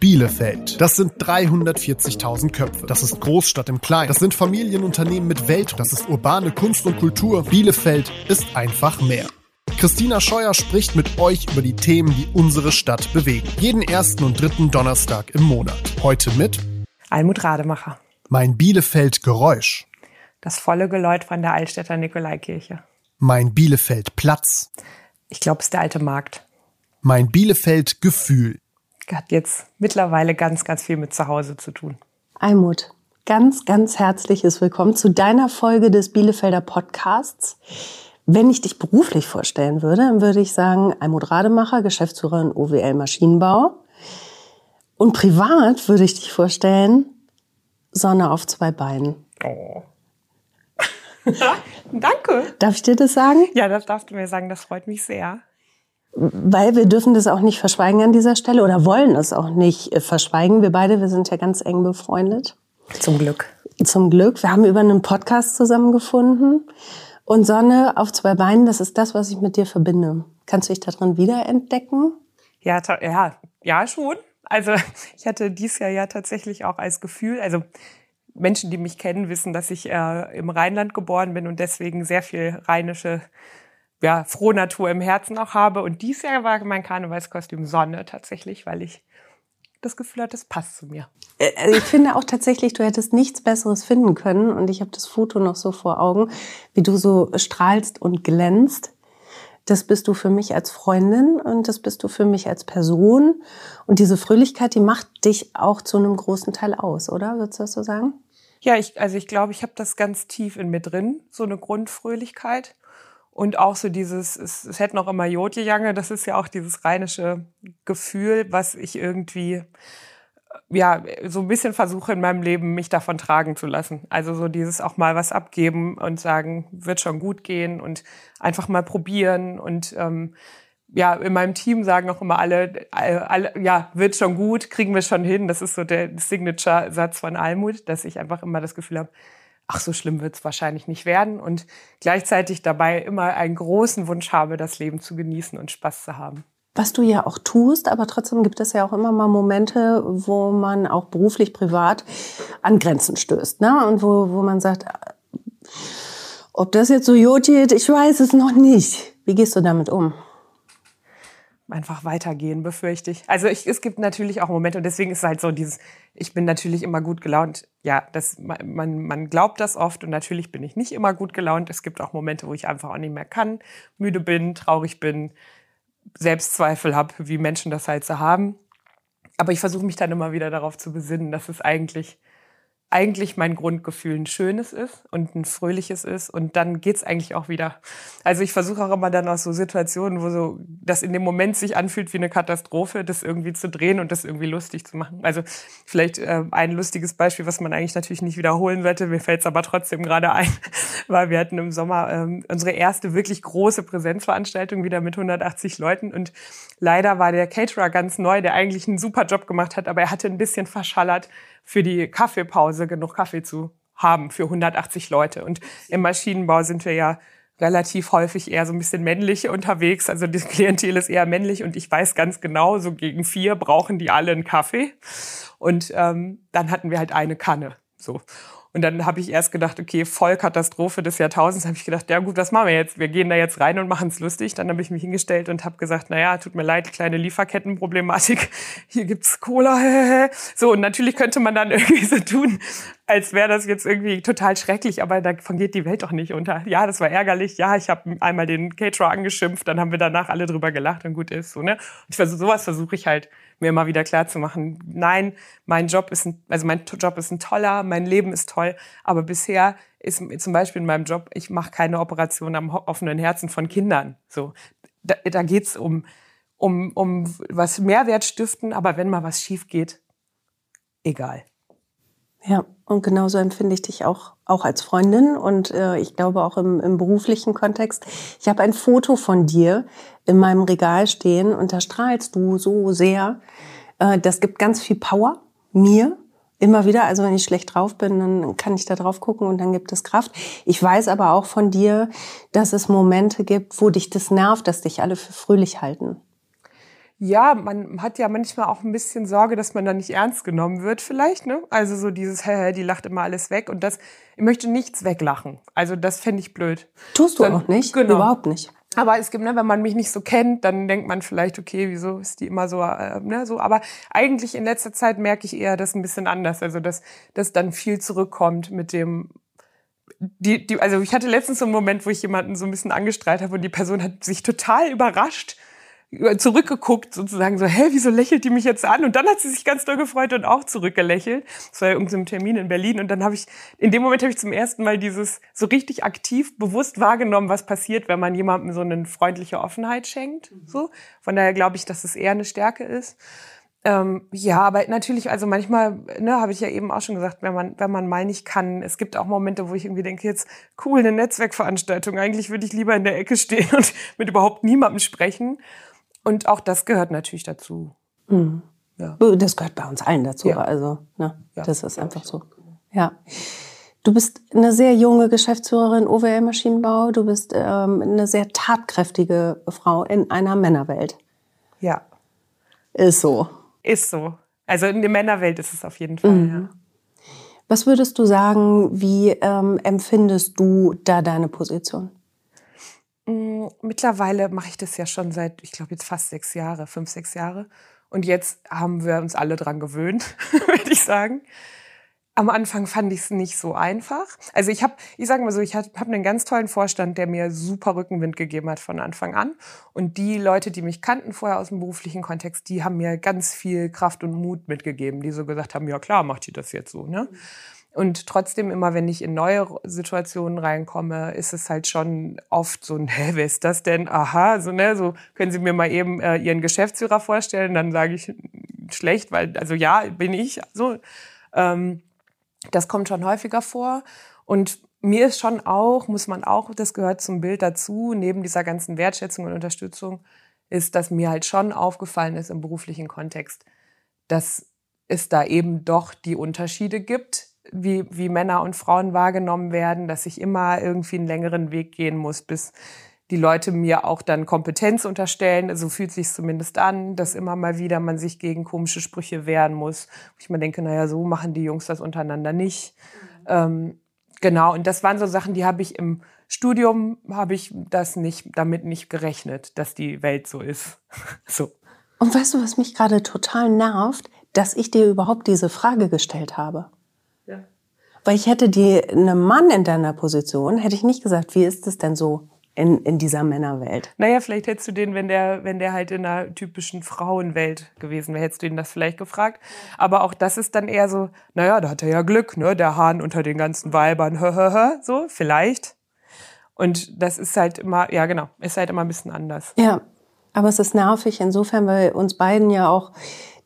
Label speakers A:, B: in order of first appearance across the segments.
A: Bielefeld. Das sind 340.000 Köpfe. Das ist Großstadt im Kleinen. Das sind Familienunternehmen mit Welt. Das ist urbane Kunst und Kultur. Bielefeld ist einfach mehr. Christina Scheuer spricht mit euch über die Themen, die unsere Stadt bewegen. Jeden ersten und dritten Donnerstag im Monat. Heute mit
B: Almut Rademacher.
A: Mein Bielefeld Geräusch.
B: Das volle Geläut von der Altstädter Nikolaikirche.
A: Mein Bielefeld Platz.
B: Ich glaube, es ist der alte Markt.
A: Mein Bielefeld Gefühl
B: hat jetzt mittlerweile ganz, ganz viel mit zu Hause zu tun.
C: Almut, ganz, ganz herzliches Willkommen zu deiner Folge des Bielefelder Podcasts. Wenn ich dich beruflich vorstellen würde, dann würde ich sagen, Almut Rademacher, Geschäftsführerin OWL Maschinenbau. Und privat würde ich dich vorstellen, Sonne auf zwei Beinen. Oh.
B: Danke.
C: Darf ich dir das sagen?
B: Ja, das darfst du mir sagen. Das freut mich sehr
C: weil wir dürfen das auch nicht verschweigen an dieser Stelle oder wollen es auch nicht äh, verschweigen. Wir beide, wir sind ja ganz eng befreundet.
B: Zum Glück.
C: Zum Glück. Wir haben über einen Podcast zusammengefunden. Und Sonne auf zwei Beinen, das ist das, was ich mit dir verbinde. Kannst du dich darin wiederentdecken?
B: Ja, ja, ja, schon. Also ich hatte dies Jahr ja tatsächlich auch als Gefühl, also Menschen, die mich kennen, wissen, dass ich äh, im Rheinland geboren bin und deswegen sehr viel rheinische ja, frohe Natur im Herzen auch habe. Und dies Jahr war mein Karnevalskostüm Sonne tatsächlich, weil ich das Gefühl hatte, es passt zu mir.
C: Äh, also ich finde auch tatsächlich, du hättest nichts Besseres finden können. Und ich habe das Foto noch so vor Augen, wie du so strahlst und glänzt. Das bist du für mich als Freundin und das bist du für mich als Person. Und diese Fröhlichkeit, die macht dich auch zu einem großen Teil aus, oder? Würdest du das so sagen?
B: Ja, ich, also ich glaube, ich habe das ganz tief in mir drin, so eine Grundfröhlichkeit. Und auch so dieses, es, es hätte noch immer Jodjejange, das ist ja auch dieses rheinische Gefühl, was ich irgendwie, ja, so ein bisschen versuche in meinem Leben, mich davon tragen zu lassen. Also so dieses auch mal was abgeben und sagen, wird schon gut gehen und einfach mal probieren und, ähm, ja, in meinem Team sagen auch immer alle, alle, ja, wird schon gut, kriegen wir schon hin. Das ist so der Signature-Satz von Almut, dass ich einfach immer das Gefühl habe, ach, so schlimm wird es wahrscheinlich nicht werden und gleichzeitig dabei immer einen großen Wunsch habe, das Leben zu genießen und Spaß zu haben.
C: Was du ja auch tust, aber trotzdem gibt es ja auch immer mal Momente, wo man auch beruflich, privat an Grenzen stößt. Ne? Und wo, wo man sagt, ob das jetzt so jod geht, ich weiß es noch nicht. Wie gehst du damit um?
B: Einfach weitergehen, befürchte ich. Also ich, es gibt natürlich auch Momente und deswegen ist es halt so dieses, ich bin natürlich immer gut gelaunt. Ja, das, man, man glaubt das oft und natürlich bin ich nicht immer gut gelaunt. Es gibt auch Momente, wo ich einfach auch nicht mehr kann, müde bin, traurig bin, Selbstzweifel habe, wie Menschen das halt so haben. Aber ich versuche mich dann immer wieder darauf zu besinnen, dass es eigentlich eigentlich mein Grundgefühl ein schönes ist und ein fröhliches ist und dann geht's eigentlich auch wieder. Also ich versuche auch immer dann aus so Situationen, wo so das in dem Moment sich anfühlt wie eine Katastrophe, das irgendwie zu drehen und das irgendwie lustig zu machen. Also vielleicht äh, ein lustiges Beispiel, was man eigentlich natürlich nicht wiederholen sollte, mir fällt's aber trotzdem gerade ein, weil wir hatten im Sommer ähm, unsere erste wirklich große Präsenzveranstaltung wieder mit 180 Leuten und leider war der Caterer ganz neu, der eigentlich einen super Job gemacht hat, aber er hatte ein bisschen verschallert für die Kaffeepause genug Kaffee zu haben für 180 Leute. Und im Maschinenbau sind wir ja relativ häufig eher so ein bisschen männlich unterwegs. Also das Klientel ist eher männlich und ich weiß ganz genau, so gegen vier brauchen die alle einen Kaffee. Und ähm, dann hatten wir halt eine Kanne. So. Und dann habe ich erst gedacht, okay, Vollkatastrophe des Jahrtausends. Habe ich gedacht, ja gut, was machen wir jetzt? Wir gehen da jetzt rein und machen es lustig. Dann habe ich mich hingestellt und habe gesagt, naja, tut mir leid, kleine Lieferkettenproblematik. Hier gibt's Cola. So, und natürlich könnte man dann irgendwie so tun, als wäre das jetzt irgendwie total schrecklich, aber davon geht die Welt doch nicht unter. Ja, das war ärgerlich. Ja, ich habe einmal den Caterer angeschimpft, dann haben wir danach alle drüber gelacht und gut ist so, ne? Und ich versuch, sowas versuche ich halt mir immer wieder klar zu machen. Nein, mein Job ist ein, also mein Job ist ein toller, mein Leben ist toll, aber bisher ist zum Beispiel in meinem Job, ich mache keine Operation am offenen Herzen von Kindern. So, da, da geht's um, um, um was Mehrwert stiften, aber wenn mal was schief geht, egal.
C: Ja, und genauso empfinde ich dich auch, auch als Freundin und äh, ich glaube auch im, im beruflichen Kontext. Ich habe ein Foto von dir in meinem Regal stehen und da strahlst du so sehr. Äh, das gibt ganz viel Power mir immer wieder. Also wenn ich schlecht drauf bin, dann kann ich da drauf gucken und dann gibt es Kraft. Ich weiß aber auch von dir, dass es Momente gibt, wo dich das nervt, dass dich alle für fröhlich halten.
B: Ja, man hat ja manchmal auch ein bisschen Sorge, dass man da nicht ernst genommen wird, vielleicht, ne? Also so dieses, hä, hä, die lacht immer alles weg und das, ich möchte nichts weglachen. Also das fände ich blöd.
C: Tust du Dann, auch nicht?
B: Genau.
C: Überhaupt nicht.
B: Aber es gibt, ne, wenn man mich nicht so kennt, dann denkt man vielleicht, okay, wieso ist die immer so, äh, ne, so. Aber eigentlich in letzter Zeit merke ich eher das ein bisschen anders. Also, dass, dass dann viel zurückkommt mit dem, die, die, also ich hatte letztens so einen Moment, wo ich jemanden so ein bisschen angestrahlt habe und die Person hat sich total überrascht zurückgeguckt, sozusagen so, hä, wieso lächelt die mich jetzt an? Und dann hat sie sich ganz doll gefreut und auch zurückgelächelt. Das war ja irgendein Termin in Berlin. Und dann habe ich, in dem Moment habe ich zum ersten Mal dieses so richtig aktiv, bewusst wahrgenommen, was passiert, wenn man jemandem so eine freundliche Offenheit schenkt. Mhm. So. Von daher glaube ich, dass es eher eine Stärke ist. Ähm, ja, aber natürlich, also manchmal, ne, habe ich ja eben auch schon gesagt, wenn man, wenn man mal nicht kann, es gibt auch Momente, wo ich irgendwie denke, jetzt cool, eine Netzwerkveranstaltung. Eigentlich würde ich lieber in der Ecke stehen und mit überhaupt niemandem sprechen. Und auch das gehört natürlich dazu.
C: Mhm. Ja. Das gehört bei uns allen dazu. Ja. Also, ne? Ja. das ist einfach so. Ja. Du bist eine sehr junge Geschäftsführerin OWL Maschinenbau. Du bist ähm, eine sehr tatkräftige Frau in einer Männerwelt.
B: Ja.
C: Ist so.
B: Ist so. Also in der Männerwelt ist es auf jeden Fall. Mhm. Ja.
C: Was würdest du sagen, wie ähm, empfindest du da deine Position?
B: Mittlerweile mache ich das ja schon seit, ich glaube, jetzt fast sechs Jahre, fünf, sechs Jahre. Und jetzt haben wir uns alle dran gewöhnt, würde ich sagen. Am Anfang fand ich es nicht so einfach. Also ich habe, ich sage mal so, ich habe hab einen ganz tollen Vorstand, der mir super Rückenwind gegeben hat von Anfang an. Und die Leute, die mich kannten vorher aus dem beruflichen Kontext, die haben mir ganz viel Kraft und Mut mitgegeben, die so gesagt haben, ja klar, macht die das jetzt so. Ne? Mhm. Und trotzdem immer, wenn ich in neue Situationen reinkomme, ist es halt schon oft so, hä, wer ist das denn? Aha, so, ne, so können Sie mir mal eben äh, Ihren Geschäftsführer vorstellen, dann sage ich schlecht, weil, also ja, bin ich so. Ähm, das kommt schon häufiger vor. Und mir ist schon auch, muss man auch, das gehört zum Bild dazu, neben dieser ganzen Wertschätzung und Unterstützung, ist, dass mir halt schon aufgefallen ist im beruflichen Kontext, dass es da eben doch die Unterschiede gibt wie, wie Männer und Frauen wahrgenommen werden, dass ich immer irgendwie einen längeren Weg gehen muss, bis die Leute mir auch dann Kompetenz unterstellen. So fühlt sich zumindest an, dass immer mal wieder man sich gegen komische Sprüche wehren muss. Wo ich mir denke, naja, so machen die Jungs das untereinander nicht. Mhm. Ähm, genau, und das waren so Sachen, die habe ich im Studium, habe ich das nicht, damit nicht gerechnet, dass die Welt so ist. so.
C: Und weißt du, was mich gerade total nervt? Dass ich dir überhaupt diese Frage gestellt habe. Weil ich hätte die, einem Mann in deiner Position, hätte ich nicht gesagt, wie ist es denn so in, in dieser Männerwelt?
B: Naja, vielleicht hättest du den, wenn der, wenn der halt in einer typischen Frauenwelt gewesen wäre, hättest du ihn das vielleicht gefragt. Aber auch das ist dann eher so, naja, da hat er ja Glück, ne? Der Hahn unter den ganzen Weibern, so, vielleicht. Und das ist halt immer, ja genau, ist halt immer ein bisschen anders.
C: Ja, aber es ist nervig insofern, weil uns beiden ja auch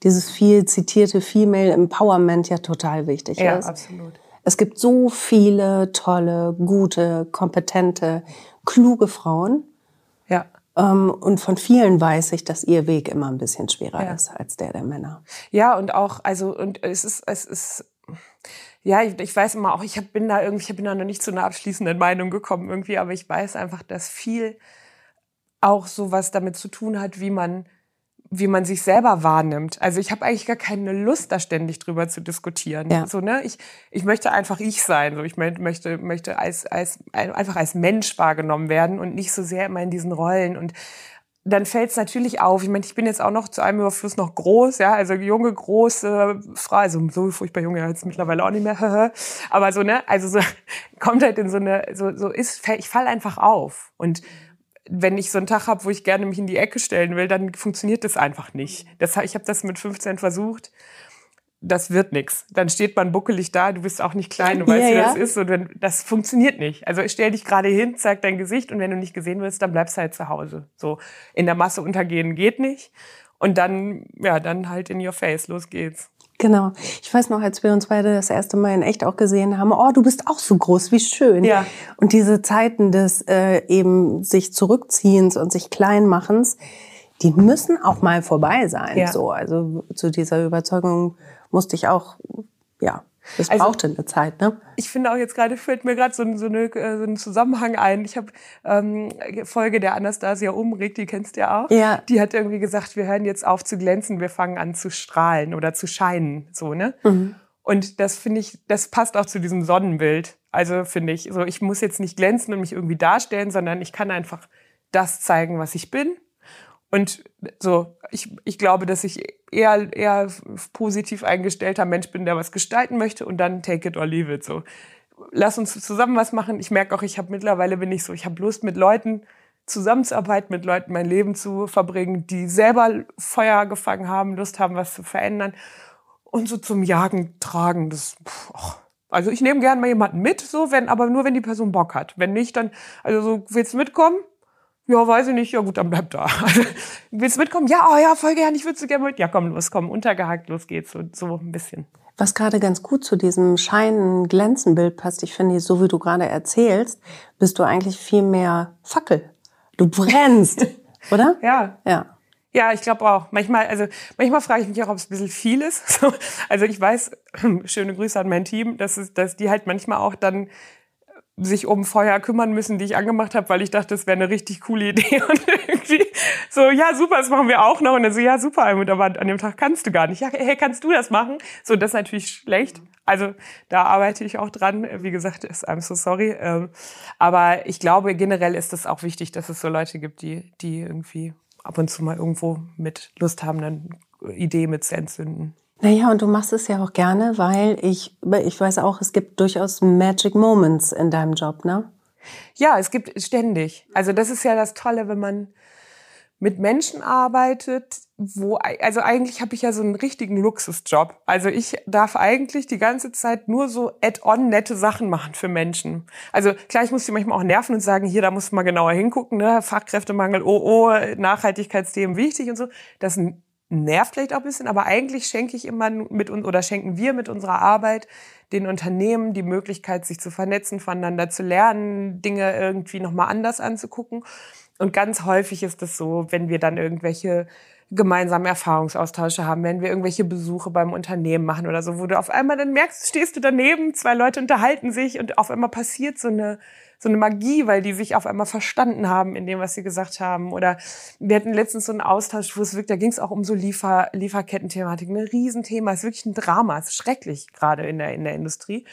C: dieses viel zitierte Female Empowerment ja total wichtig
B: ja,
C: ist.
B: Ja, absolut.
C: Es gibt so viele tolle, gute, kompetente, kluge Frauen.
B: Ja.
C: Ähm, und von vielen weiß ich, dass ihr Weg immer ein bisschen schwerer ja. ist als der der Männer.
B: Ja, und auch, also, und es ist, es ist, ja, ich, ich weiß immer auch, ich hab, bin da irgendwie, ich bin da noch nicht zu einer abschließenden Meinung gekommen irgendwie, aber ich weiß einfach, dass viel auch so was damit zu tun hat, wie man wie man sich selber wahrnimmt. Also ich habe eigentlich gar keine Lust, da ständig drüber zu diskutieren. Ja. So, ne? ich, ich möchte einfach ich sein. So, ich möchte, möchte als, als, einfach als Mensch wahrgenommen werden und nicht so sehr immer in diesen Rollen. Und dann fällt es natürlich auf. Ich meine, ich bin jetzt auch noch zu einem Überfluss noch groß, ja, also junge, große Frau, also so furchtbar junge jetzt mittlerweile auch nicht mehr, aber so, ne, also so kommt halt in so eine, so, so ist, ich fall einfach auf. Und wenn ich so einen Tag habe, wo ich gerne mich in die Ecke stellen will, dann funktioniert das einfach nicht. Das, ich habe das mit 15 versucht. Das wird nichts. Dann steht man buckelig da, du bist auch nicht klein, du weißt, ja, wie das ist. Und wenn, das funktioniert nicht. Also stell dich gerade hin, zeig dein Gesicht und wenn du nicht gesehen wirst, dann bleibst du halt zu Hause. So in der Masse untergehen geht nicht. Und dann, ja, dann halt in your face, los geht's.
C: Genau. Ich weiß noch, als wir uns beide das erste Mal in echt auch gesehen haben, oh, du bist auch so groß, wie schön.
B: Ja.
C: Und diese Zeiten des äh, eben sich zurückziehens und sich kleinmachens, die müssen auch mal vorbei sein.
B: Ja.
C: So, also zu dieser Überzeugung musste ich auch ja Das also, brauchte eine Zeit, ne?
B: Ich finde auch jetzt gerade, fällt mir gerade so, so, eine, äh, so ein Zusammenhang ein. Ich habe ähm, Folge der Anastasia Umrig, die kennst du ja auch. Ja. Die hat irgendwie gesagt, wir hören jetzt auf zu glänzen, wir fangen an zu strahlen oder zu scheinen, so, ne? Mhm. Und das finde ich, das passt auch zu diesem Sonnenbild. Also finde ich, so ich muss jetzt nicht glänzen und mich irgendwie darstellen, sondern ich kann einfach das zeigen, was ich bin und so, ich, ich glaube, dass ich eher, eher positiv eingestellter Mensch bin, der was gestalten möchte und dann take it or leave it. So, lass uns zusammen was machen. Ich merke auch, ich habe mittlerweile bin ich so, ich habe Lust mit Leuten zusammenzuarbeiten, mit Leuten mein Leben zu verbringen, die selber Feuer gefangen haben, Lust haben, was zu verändern und so zum Jagen tragen. Das, pff, also ich nehme gerne mal jemanden mit, so wenn, aber nur wenn die Person Bock hat. Wenn nicht, dann also so willst du mitkommen? Ja, weiß ich nicht. Ja gut, dann bleib da. Also, willst du mitkommen? Ja, oh ja, voll gern. Ich würde so gerne mit. Ja, komm, los, komm, untergehakt, los geht's. So, so ein bisschen.
C: Was gerade ganz gut zu diesem scheinen Glänzenbild passt, ich finde, so wie du gerade erzählst, bist du eigentlich viel mehr Fackel. Du brennst, oder?
B: Ja. Ja. Ja, ich glaube auch. Manchmal, also manchmal frage ich mich auch, ob es ein bisschen viel ist. Also ich weiß, schöne Grüße an mein Team, dass, es, dass die halt manchmal auch dann sich um Feuer kümmern müssen, die ich angemacht habe, weil ich dachte, das wäre eine richtig coole Idee. Und irgendwie so, ja, super, das machen wir auch noch. Und dann so, ja, super, aber an dem Tag kannst du gar nicht. Ja, hey, kannst du das machen? So, das ist natürlich schlecht. Also da arbeite ich auch dran. Wie gesagt, I'm so sorry. Ähm, aber ich glaube, generell ist es auch wichtig, dass es so Leute gibt, die, die irgendwie ab und zu mal irgendwo mit Lust haben, eine Idee mit zu entzünden.
C: Naja, und du machst es ja auch gerne, weil ich, ich weiß auch, es gibt durchaus Magic Moments in deinem Job, ne?
B: Ja, es gibt ständig. Also das ist ja das Tolle, wenn man mit Menschen arbeitet, wo, also eigentlich habe ich ja so einen richtigen Luxusjob. Also ich darf eigentlich die ganze Zeit nur so add-on nette Sachen machen für Menschen. Also klar, ich muss die manchmal auch nerven und sagen, hier, da muss man genauer hingucken, ne? Fachkräftemangel, oh, oh, Nachhaltigkeitsthemen wichtig und so. Das nervt vielleicht auch ein bisschen, aber eigentlich schenke ich immer mit uns oder schenken wir mit unserer Arbeit den Unternehmen die Möglichkeit, sich zu vernetzen, voneinander zu lernen, Dinge irgendwie nochmal anders anzugucken. Und ganz häufig ist es so, wenn wir dann irgendwelche gemeinsame Erfahrungsaustausche haben, wenn wir irgendwelche Besuche beim Unternehmen machen oder so, wo du auf einmal dann merkst, stehst du daneben, zwei Leute unterhalten sich und auf einmal passiert so eine so eine Magie, weil die sich auf einmal verstanden haben in dem, was sie gesagt haben. Oder wir hatten letztens so einen Austausch, wo es wirklich, da ging es auch um so Liefer, Lieferkettenthematik, ein Riesenthema, es ist wirklich ein Drama, ist schrecklich gerade in der, in der Industrie.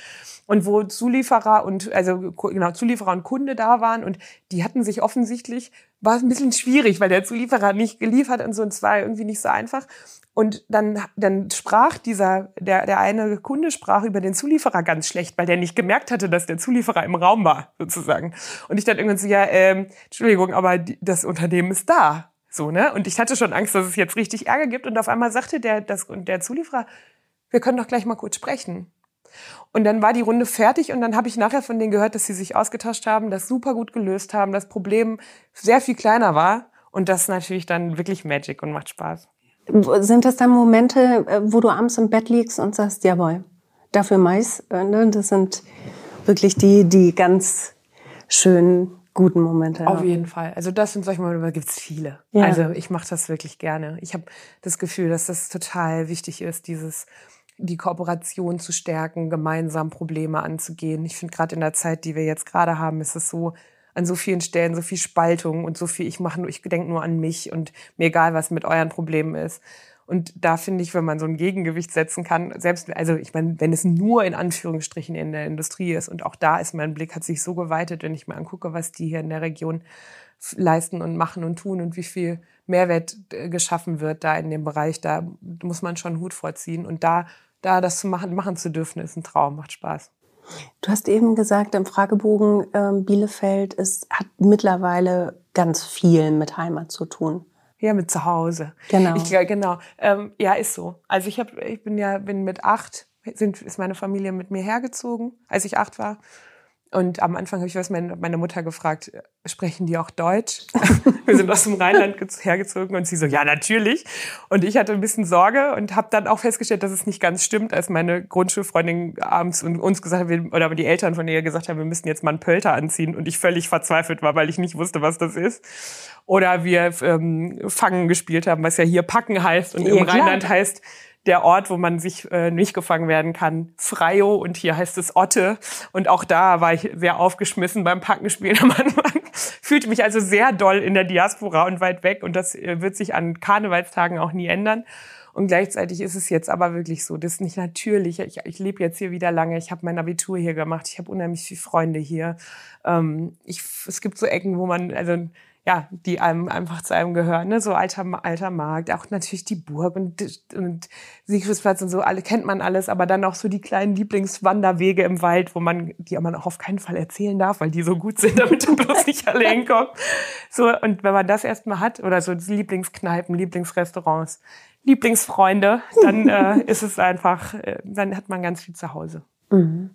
B: Und wo Zulieferer und, also genau, Zulieferer und Kunde da waren und die hatten sich offensichtlich war es ein bisschen schwierig, weil der Zulieferer nicht geliefert und so, und es irgendwie nicht so einfach. Und dann, dann sprach dieser, der, der eine Kunde sprach über den Zulieferer ganz schlecht, weil der nicht gemerkt hatte, dass der Zulieferer im Raum war, sozusagen. Und ich dann irgendwann so, ja, ähm, Entschuldigung, aber die, das Unternehmen ist da. So, ne? Und ich hatte schon Angst, dass es jetzt richtig Ärger gibt. Und auf einmal sagte der, das, der Zulieferer, wir können doch gleich mal kurz sprechen. Und dann war die Runde fertig und dann habe ich nachher von denen gehört, dass sie sich ausgetauscht haben, das super gut gelöst haben, das Problem sehr viel kleiner war. Und das ist natürlich dann wirklich Magic und macht Spaß.
C: Sind das dann Momente, äh, wo du abends im Bett liegst und sagst, jawohl, dafür Mais? Äh, ne? Das sind wirklich die, die ganz schönen, guten Momente.
B: Auf jeden Fall. Also das sind solche Momente, da gibt es viele. Ja. Also ich mache das wirklich gerne. Ich habe das Gefühl, dass das total wichtig ist, dieses die Kooperation zu stärken, gemeinsam Probleme anzugehen. Ich finde gerade in der Zeit, die wir jetzt gerade haben, ist es so an so vielen Stellen so viel Spaltung und so viel ich mache nur ich denke nur an mich und mir egal was mit euren Problemen ist. Und da finde ich, wenn man so ein Gegengewicht setzen kann, selbst also ich meine, wenn es nur in Anführungsstrichen in der Industrie ist und auch da ist mein Blick hat sich so geweitet, wenn ich mir angucke, was die hier in der Region leisten und machen und tun und wie viel Mehrwert äh, geschaffen wird da in dem Bereich, da muss man schon Hut vorziehen und da da das zu machen, machen zu dürfen, ist ein Traum, macht Spaß.
C: Du hast eben gesagt, im Fragebogen ähm, Bielefeld ist, hat mittlerweile ganz viel mit Heimat zu tun.
B: Ja, mit zu Hause. Genau. Ich, genau. Ähm, ja, ist so. Also ich habe, ich bin ja, bin mit acht, sind, ist meine Familie mit mir hergezogen, als ich acht war. Und am Anfang habe ich was meine, meine Mutter gefragt, sprechen die auch Deutsch? Wir sind aus dem Rheinland hergezogen und sie so, ja, natürlich. Und ich hatte ein bisschen Sorge und habe dann auch festgestellt, dass es nicht ganz stimmt, als meine Grundschulfreundin abends und uns gesagt hat, oder die Eltern von ihr gesagt haben, wir müssen jetzt mal einen Pölter anziehen und ich völlig verzweifelt war, weil ich nicht wusste, was das ist. Oder wir ähm, Fangen gespielt haben, was ja hier Packen heißt und ja, im klar. Rheinland heißt, der Ort, wo man sich äh, nicht gefangen werden kann, Freio und hier heißt es Otte. Und auch da war ich sehr aufgeschmissen beim Packenspielen am Anfang. Fühlte mich also sehr doll in der Diaspora und weit weg und das äh, wird sich an Karnevalstagen auch nie ändern. Und gleichzeitig ist es jetzt aber wirklich so, das ist nicht natürlich. Ich, ich lebe jetzt hier wieder lange, ich habe mein Abitur hier gemacht, ich habe unheimlich viele Freunde hier. Ähm, ich, es gibt so Ecken, wo man, also ja, die einem einfach zu einem gehören, ne? so alter, alter Markt, auch natürlich die Burg und, und Siegfriedsplatz und so, alle kennt man alles, aber dann auch so die kleinen Lieblingswanderwege im Wald, wo man, die man auch auf keinen Fall erzählen darf, weil die so gut sind, damit du bloß nicht alle hinkommst. So, und wenn man das erstmal hat, oder so Lieblingskneipen, Lieblingsrestaurants, Lieblingsfreunde, dann äh, ist es einfach, äh, dann hat man ganz viel zu Hause.
C: Mhm.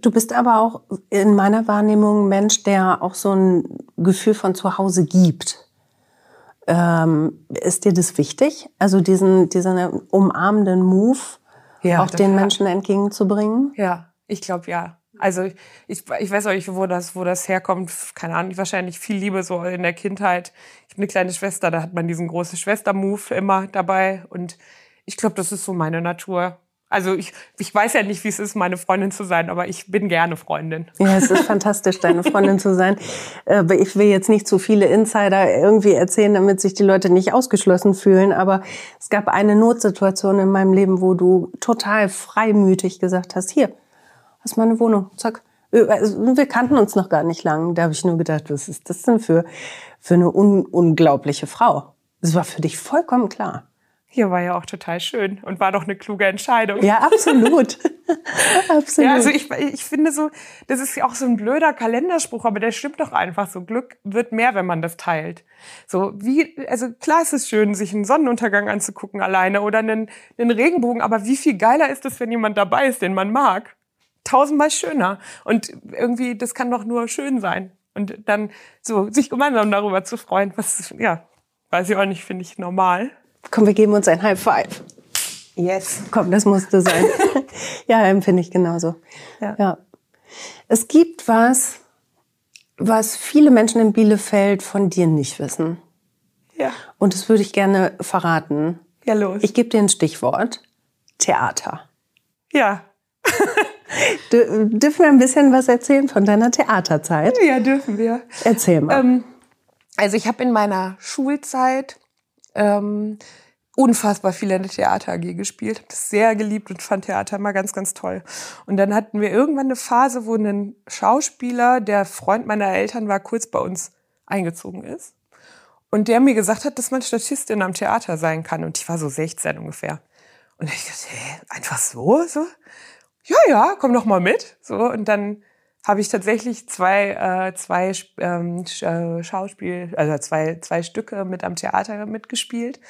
C: Du bist aber auch in meiner Wahrnehmung ein Mensch, der auch so ein Gefühl von Zuhause gibt. Ähm, ist dir das wichtig? Also diesen, diesen umarmenden Move ja, auch den Menschen entgegenzubringen?
B: Ja, ich glaube ja. Also ich, ich weiß auch nicht, wo das, wo das herkommt. Keine Ahnung, wahrscheinlich viel Liebe so in der Kindheit. Ich habe eine kleine Schwester, da hat man diesen großen Schwester-Move immer dabei. Und ich glaube, das ist so meine Natur. Also ich, ich weiß ja nicht, wie es ist, meine Freundin zu sein, aber ich bin gerne Freundin.
C: Ja, es ist fantastisch, deine Freundin zu sein. Aber ich will jetzt nicht zu viele Insider irgendwie erzählen, damit sich die Leute nicht ausgeschlossen fühlen. Aber es gab eine Notsituation in meinem Leben, wo du total freimütig gesagt hast, hier, hast meine Wohnung, zack. Also, wir kannten uns noch gar nicht lang. Da habe ich nur gedacht, was ist das denn für, für eine un unglaubliche Frau? Das war für dich vollkommen klar.
B: Hier war ja auch total schön und war doch eine kluge Entscheidung.
C: Ja, absolut.
B: absolut. Ja, also ich, ich finde so, das ist ja auch so ein blöder Kalenderspruch, aber der stimmt doch einfach so. Glück wird mehr, wenn man das teilt. So wie, also klar ist es schön, sich einen Sonnenuntergang anzugucken alleine oder einen, einen Regenbogen, aber wie viel geiler ist es, wenn jemand dabei ist, den man mag? Tausendmal schöner. Und irgendwie, das kann doch nur schön sein. Und dann so, sich gemeinsam darüber zu freuen, was, ja, weiß ich auch nicht, finde ich normal.
C: Komm, wir geben uns ein High Five. Yes. Komm, das musste sein. ja, empfinde ich genauso. Ja. ja. Es gibt was, was viele Menschen in Bielefeld von dir nicht wissen.
B: Ja.
C: Und das würde ich gerne verraten.
B: Ja, los.
C: Ich gebe dir ein Stichwort. Theater.
B: Ja.
C: dürfen wir ein bisschen was erzählen von deiner Theaterzeit?
B: Ja, dürfen wir.
C: Erzähl mal. Ähm,
B: also ich habe in meiner Schulzeit ähm, unfassbar viel in der Theater AG gespielt. Habe das sehr geliebt und fand Theater immer ganz, ganz toll. Und dann hatten wir irgendwann eine Phase, wo ein Schauspieler, der Freund meiner Eltern war, kurz bei uns eingezogen ist. Und der mir gesagt hat, dass man Statistin am Theater sein kann. Und ich war so 16 ungefähr. Und ich dachte, hä, einfach so? So? Ja, ja, komm doch mal mit. So, und dann habe ich tatsächlich zwei, äh, zwei ähm, äh, Schauspiel, also zwei, zwei Stücke mit am Theater mitgespielt.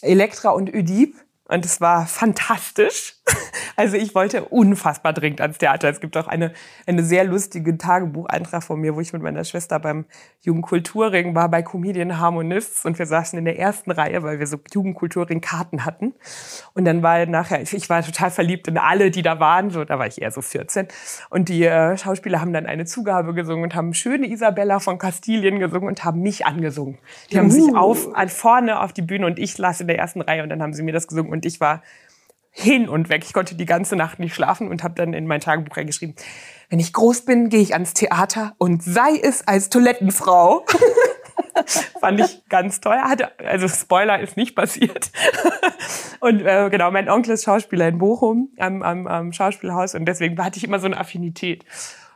B: Elektra und Ödip. Und es war fantastisch. Also ich wollte unfassbar dringend ans Theater. Es gibt auch eine, eine sehr lustige Tagebucheintrag von mir, wo ich mit meiner Schwester beim Jugendkulturring war, bei Comedian Harmonists. Und wir saßen in der ersten Reihe, weil wir so Jugendkulturring-Karten hatten. Und dann war nachher, ich war total verliebt in alle, die da waren. So, da war ich eher so 14. Und die äh, Schauspieler haben dann eine Zugabe gesungen und haben schöne Isabella von Kastilien gesungen und haben mich angesungen. Die haben uh. sich auf, an vorne auf die Bühne und ich las in der ersten Reihe und dann haben sie mir das gesungen und ich war hin und weg. Ich konnte die ganze Nacht nicht schlafen und habe dann in mein Tagebuch reingeschrieben, wenn ich groß bin, gehe ich ans Theater und sei es als Toilettenfrau. Fand ich ganz toll. Hatte, also Spoiler ist nicht passiert. und äh, genau, mein Onkel ist Schauspieler in Bochum am, am, am Schauspielhaus und deswegen hatte ich immer so eine Affinität.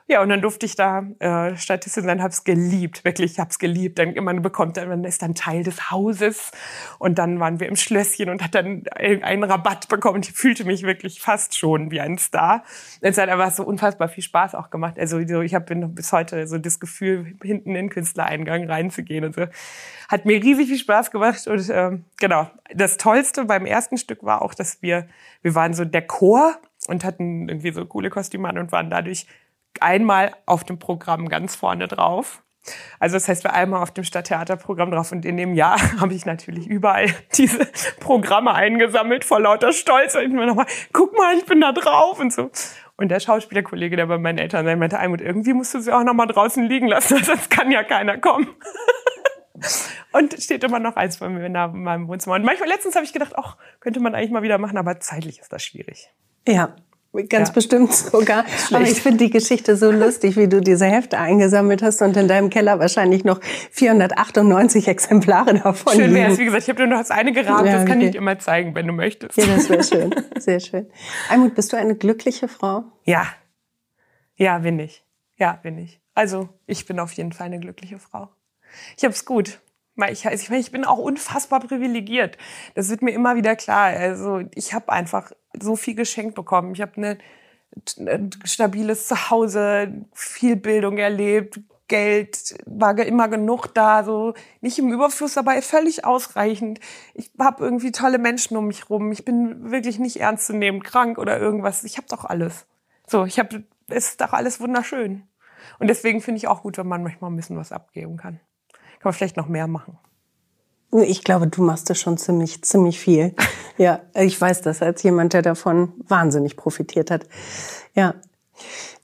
B: Ja, und dann durfte ich da äh, Statistin sein, hab's geliebt, wirklich, ich hab's geliebt. Dann man bekommt, man ist dann Teil des Hauses und dann waren wir im Schlösschen und hat dann einen Rabatt bekommen. Ich fühlte mich wirklich fast schon wie ein Star. Es hat aber so unfassbar viel Spaß auch gemacht. Also so, ich habe bis heute so das Gefühl, hinten in den Künstlereingang reinzugehen und so. Hat mir riesig viel Spaß gemacht und äh, genau. Das Tollste beim ersten Stück war auch, dass wir, wir waren so der Chor und hatten irgendwie so coole Kostüme an und waren dadurch einmal auf dem Programm ganz vorne drauf. Also das heißt, wir einmal auf dem Stadttheaterprogramm drauf und in dem Jahr habe ich natürlich überall diese Programme eingesammelt vor lauter Stolz und mir nochmal, guck mal, ich bin da drauf und so. Und der Schauspielerkollege, der bei meinen Eltern sein meinte, Almut, irgendwie musst du sie auch nochmal draußen liegen lassen, sonst kann ja keiner kommen. und steht immer noch eins bei mir in meinem Wohnzimmer. Und manchmal letztens habe ich gedacht, ach, könnte man eigentlich mal wieder machen, aber zeitlich ist das schwierig.
C: Ja, Ganz ja. bestimmt sogar. Aber ich finde die Geschichte so lustig, wie du diese Hefte eingesammelt hast und in deinem Keller wahrscheinlich noch 498 Exemplare davon
B: Schön wäre es, wie gesagt, ich habe nur das eine gerahmt, ja, das kann okay. ich dir immer zeigen, wenn du möchtest.
C: Ja, das wäre schön. Sehr schön. Almut, bist du eine glückliche Frau?
B: Ja. Ja, bin ich. Ja, bin ich. Also, ich bin auf jeden Fall eine glückliche Frau. Ich hab's gut. Ich, ich, ich bin auch unfassbar privilegiert. Das wird mir immer wieder klar. Also ich habe einfach so viel geschenkt bekommen. Ich habe eine, ein stabiles Zuhause, viel Bildung erlebt, Geld war immer genug da, so nicht im Überfluss, aber völlig ausreichend. Ich habe irgendwie tolle Menschen um mich rum. Ich bin wirklich nicht ernst zu nehmen, krank oder irgendwas. Ich habe doch alles. So, ich habe, es ist doch alles wunderschön. Und deswegen finde ich auch gut, wenn man manchmal ein bisschen was abgeben kann. Kann man vielleicht noch mehr machen.
C: Ich glaube, du machst das schon ziemlich, ziemlich viel. Ja, ich weiß das als jemand, der davon wahnsinnig profitiert hat. Ja.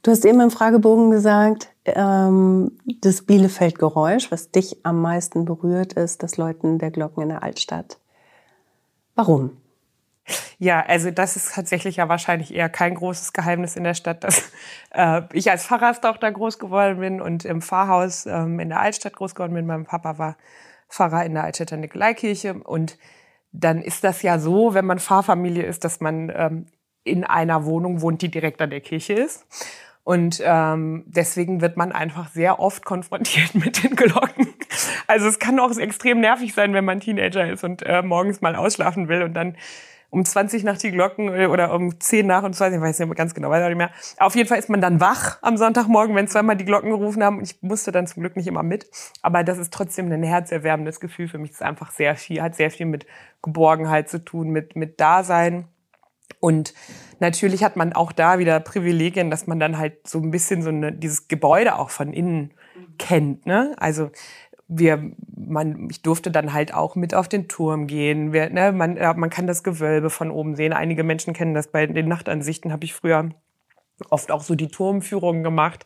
C: Du hast eben im Fragebogen gesagt, ähm, das Bielefeld-Geräusch, was dich am meisten berührt, ist das Läuten der Glocken in der Altstadt. Warum?
B: Ja, also das ist tatsächlich ja wahrscheinlich eher kein großes Geheimnis in der Stadt, dass äh, ich als Pfarrerstochter groß geworden bin und im Pfarrhaus ähm, in der Altstadt groß geworden bin. Mein Papa war Pfarrer in der Altstädter Nikolaikirche und dann ist das ja so, wenn man Pfarrfamilie ist, dass man ähm, in einer Wohnung wohnt, die direkt an der Kirche ist. Und ähm, deswegen wird man einfach sehr oft konfrontiert mit den Glocken. Also es kann auch extrem nervig sein, wenn man Teenager ist und äh, morgens mal ausschlafen will und dann um 20 nach die Glocken äh, oder um 10 nach und 20, ich weiß nicht mehr ganz genau, weiß auch nicht mehr. Auf jeden Fall ist man dann wach am Sonntagmorgen, wenn zweimal die Glocken gerufen haben. Ich musste dann zum Glück nicht immer mit. Aber das ist trotzdem ein herzerwärmendes Gefühl für mich. Das ist einfach sehr viel, hat sehr viel mit Geborgenheit zu tun, mit, mit Dasein. Und natürlich hat man auch da wieder Privilegien, dass man dann halt so ein bisschen so eine, dieses Gebäude auch von innen kennt. Ne? Also wir, man, ich durfte dann halt auch mit auf den Turm gehen. Wir, ne, man, man kann das Gewölbe von oben sehen. Einige Menschen kennen das bei den Nachtansichten, habe ich früher oft auch so die Turmführungen gemacht.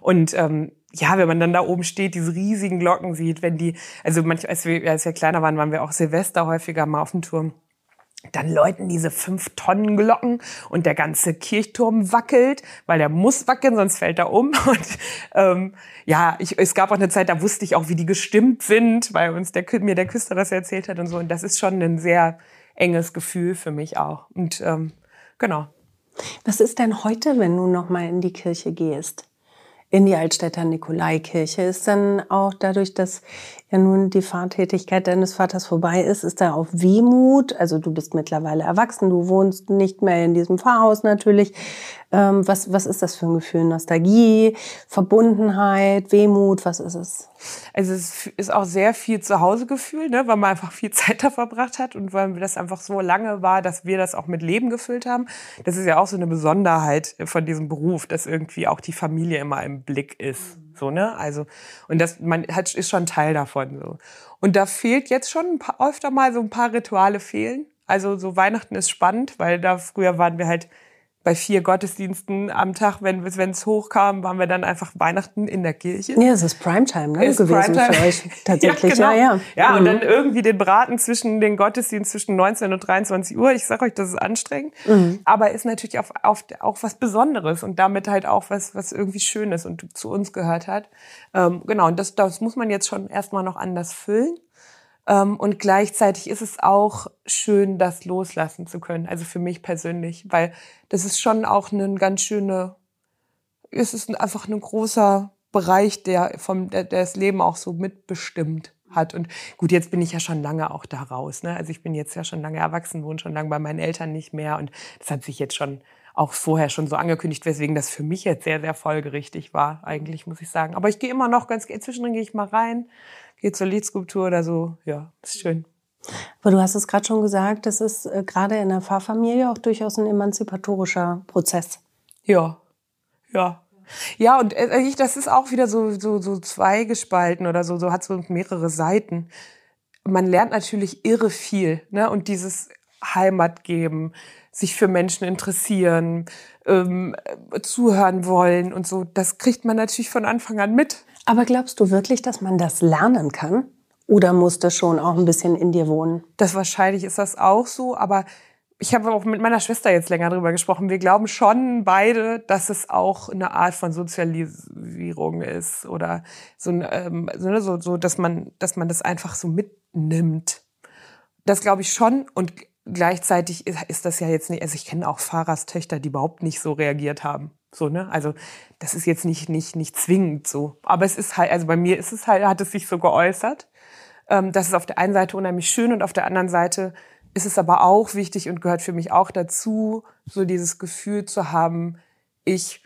B: Und ähm, ja, wenn man dann da oben steht, diese riesigen Glocken sieht, wenn die, also manchmal, als wir, als wir kleiner waren, waren wir auch Silvester häufiger mal auf dem Turm dann läuten diese fünf Tonnen Glocken und der ganze Kirchturm wackelt, weil der muss wackeln, sonst fällt er um. Und ähm, ja, ich, es gab auch eine Zeit, da wusste ich auch, wie die gestimmt sind, weil uns der, mir der Küster das erzählt hat und so. Und das ist schon ein sehr enges Gefühl für mich auch. Und ähm, genau.
C: Was ist denn heute, wenn du noch mal in die Kirche gehst? in die Altstädter Nikolaikirche. Ist dann auch dadurch, dass ja nun die Fahrtätigkeit deines Vaters vorbei ist, ist da auch Wehmut? Also du bist mittlerweile erwachsen, du wohnst nicht mehr in diesem Pfarrhaus natürlich. Ähm, was, was ist das für ein Gefühl? Nostalgie, Verbundenheit, Wehmut, was ist es?
B: Also es ist auch sehr viel Zuhausegefühl, ne, weil man einfach viel Zeit da verbracht hat und weil das einfach so lange war, dass wir das auch mit Leben gefüllt haben. Das ist ja auch so eine Besonderheit von diesem Beruf, dass irgendwie auch die Familie immer im Blick ist. So, ne? Also, und das, man hat, ist schon Teil davon, so. Und da fehlt jetzt schon ein paar, öfter mal so ein paar Rituale fehlen. Also, so Weihnachten ist spannend, weil da früher waren wir halt bei vier Gottesdiensten am Tag, wenn es hochkam, waren wir dann einfach Weihnachten in der Kirche.
C: Ja, es ist Primetime ne, ist gewesen Primetime. für euch tatsächlich.
B: ja,
C: genau.
B: ja, ja. ja mhm. und dann irgendwie den Braten zwischen den Gottesdiensten zwischen 19 und 23 Uhr. Ich sage euch, das ist anstrengend, mhm. aber ist natürlich auf, auf, auch was Besonderes und damit halt auch was, was irgendwie Schönes und zu uns gehört hat. Ähm, genau, und das, das muss man jetzt schon erstmal noch anders füllen. Ähm, und gleichzeitig ist es auch schön, das loslassen zu können. Also für mich persönlich, weil das ist schon auch ein ganz schöne, es ist einfach ein großer Bereich, der vom, der, der das Leben auch so mitbestimmt hat. Und gut, jetzt bin ich ja schon lange auch da raus. Ne? Also ich bin jetzt ja schon lange erwachsen, wohne schon lange bei meinen Eltern nicht mehr. Und das hat sich jetzt schon auch vorher schon so angekündigt, weswegen das für mich jetzt sehr, sehr folgerichtig war, eigentlich, muss ich sagen. Aber ich gehe immer noch ganz, zwischendrin gehe ich mal rein, gehe zur Liedskulptur oder so. Ja, ist schön.
C: Aber du hast es gerade schon gesagt, das ist äh, gerade in der Pfarrfamilie auch durchaus ein emanzipatorischer Prozess.
B: Ja, ja. Ja, und äh, ich, das ist auch wieder so, so, so zweigespalten oder so, so hat so mehrere Seiten. Man lernt natürlich irre viel, ne? Und dieses Heimat geben, sich für Menschen interessieren, ähm, zuhören wollen und so, das kriegt man natürlich von Anfang an mit.
C: Aber glaubst du wirklich, dass man das lernen kann? Oder muss das schon auch ein bisschen in dir wohnen?
B: Das wahrscheinlich ist das auch so, aber ich habe auch mit meiner Schwester jetzt länger drüber gesprochen. Wir glauben schon beide, dass es auch eine Art von Sozialisierung ist oder so, ähm, ne, so, so dass man, dass man das einfach so mitnimmt. Das glaube ich schon und gleichzeitig ist das ja jetzt nicht, also ich kenne auch Pfarrerstöchter, die überhaupt nicht so reagiert haben. So, ne? Also, das ist jetzt nicht, nicht, nicht zwingend so. Aber es ist halt, also bei mir ist es halt, hat es sich so geäußert. Ähm, das ist auf der einen Seite unheimlich schön und auf der anderen Seite ist es aber auch wichtig und gehört für mich auch dazu, so dieses Gefühl zu haben, ich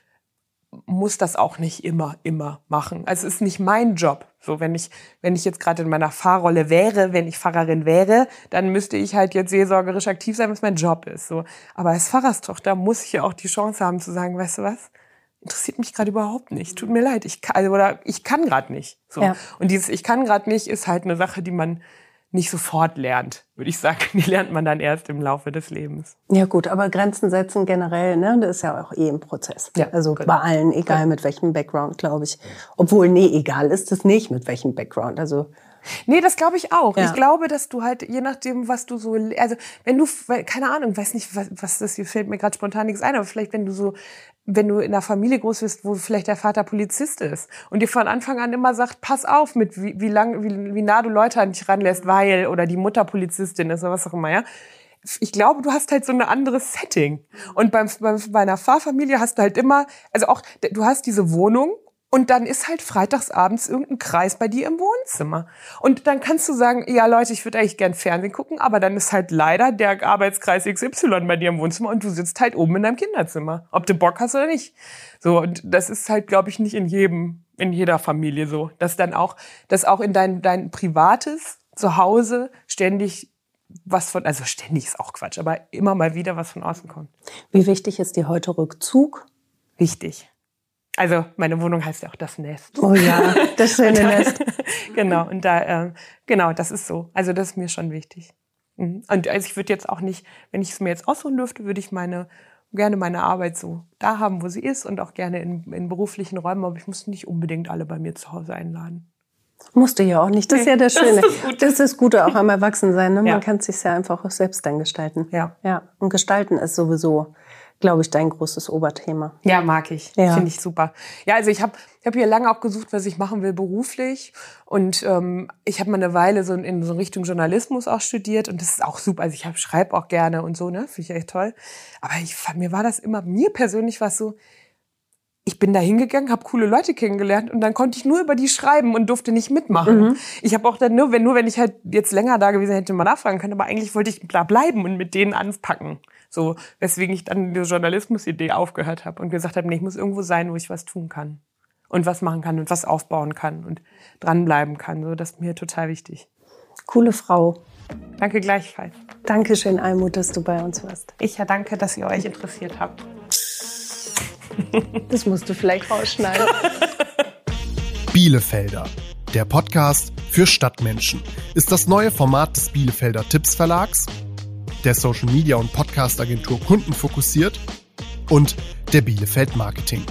B: muss das auch nicht immer, immer machen. Also es ist nicht mein Job. So, wenn ich, wenn ich jetzt gerade in meiner Fahrrolle wäre, wenn ich Pfarrerin wäre, dann müsste ich halt jetzt seelsorgerisch aktiv sein, was mein Job ist. So. Aber als Pfarrerstochter muss ich ja auch die Chance haben zu sagen, weißt du was? Interessiert mich gerade überhaupt nicht. Tut mir leid. Ich kann, also, oder ich kann gerade nicht. So. Ja. Und dieses Ich kann gerade nicht ist halt eine Sache, die man nicht sofort lernt, würde ich sagen. Die lernt man dann erst im Laufe des Lebens.
C: Ja gut, aber Grenzen setzen generell, ne, das ist ja auch eh ein Prozess. Ja, also genau. bei allen, egal mit welchem Background, glaube ich. Obwohl, nee, egal ist es nicht, mit welchem Background. Also
B: Nee, das glaube ich auch. Ja. Ich glaube, dass du halt, je nachdem, was du so, also wenn du, keine Ahnung, weiß nicht, was, was das hier fällt mir gerade spontan nichts ein, aber vielleicht, wenn du so wenn du in einer Familie groß bist, wo vielleicht der Vater Polizist ist und dir von Anfang an immer sagt, pass auf mit wie, wie lang, wie, wie nah du Leute an dich ranlässt, weil oder die Mutter Polizistin ist oder was auch immer, ja. Ich glaube, du hast halt so ein anderes Setting. Und beim, beim, bei einer Fahrfamilie hast du halt immer, also auch, du hast diese Wohnung und dann ist halt freitagsabends irgendein Kreis bei dir im Wohnzimmer. Und dann kannst du sagen, ja Leute, ich würde eigentlich gern Fernsehen gucken, aber dann ist halt leider der Arbeitskreis XY bei dir im Wohnzimmer und du sitzt halt oben in deinem Kinderzimmer. Ob du Bock hast oder nicht. So, und das ist halt, glaube ich, nicht in jedem, in jeder Familie so. Dass dann auch, dass auch in dein, dein privates Zuhause ständig was von, also ständig ist auch Quatsch, aber immer mal wieder was von außen kommt.
C: Wie wichtig ist dir heute Rückzug?
B: Wichtig. Also meine Wohnung heißt ja auch das Nest.
C: Oh ja, das schöne da, Nest.
B: genau, und da, äh, genau, das ist so. Also das ist mir schon wichtig. Mhm. Und also ich würde jetzt auch nicht, wenn ich es mir jetzt aussuchen dürfte, würde ich meine gerne meine Arbeit so da haben, wo sie ist und auch gerne in, in beruflichen Räumen, aber ich muss nicht unbedingt alle bei mir zu Hause einladen.
C: Musst du ja auch nicht. Das ist ja das Schöne. Das ist das, das, ist das Gute auch am Erwachsensein. Ne? Man kann es sich ja einfach auch selbst dann gestalten.
B: Ja.
C: Ja. Und gestalten ist sowieso glaube ich, dein großes Oberthema.
B: Ja, mag ich. Ja. Finde ich super. Ja, also ich habe ich hab hier lange auch gesucht, was ich machen will beruflich. Und ähm, ich habe mal eine Weile so in so Richtung Journalismus auch studiert. Und das ist auch super. Also ich schreibe auch gerne und so, ne? Finde ich echt toll. Aber ich, mir war das immer, mir persönlich war es so, ich bin da hingegangen, habe coole Leute kennengelernt und dann konnte ich nur über die schreiben und durfte nicht mitmachen. Mhm. Ich habe auch dann nur, wenn nur wenn ich halt jetzt länger da gewesen hätte, mal nachfragen können, aber eigentlich wollte ich da bleiben und mit denen anpacken. So, weswegen ich dann die Journalismus-Idee aufgehört habe und gesagt habe, nee, ich muss irgendwo sein, wo ich was tun kann und was machen kann und was aufbauen kann und dranbleiben kann. So, das ist mir total wichtig.
C: Coole Frau.
B: Danke gleichfalls.
C: Dankeschön, Almut, dass du bei uns warst.
B: Ich ja danke, dass ihr euch interessiert habt.
C: Das musst du vielleicht rausschneiden.
A: Bielefelder. Der Podcast für Stadtmenschen ist das neue Format des Bielefelder Tipps Verlags, der Social Media und Podcast Agentur Kunden fokussiert und der Bielefeld Marketing.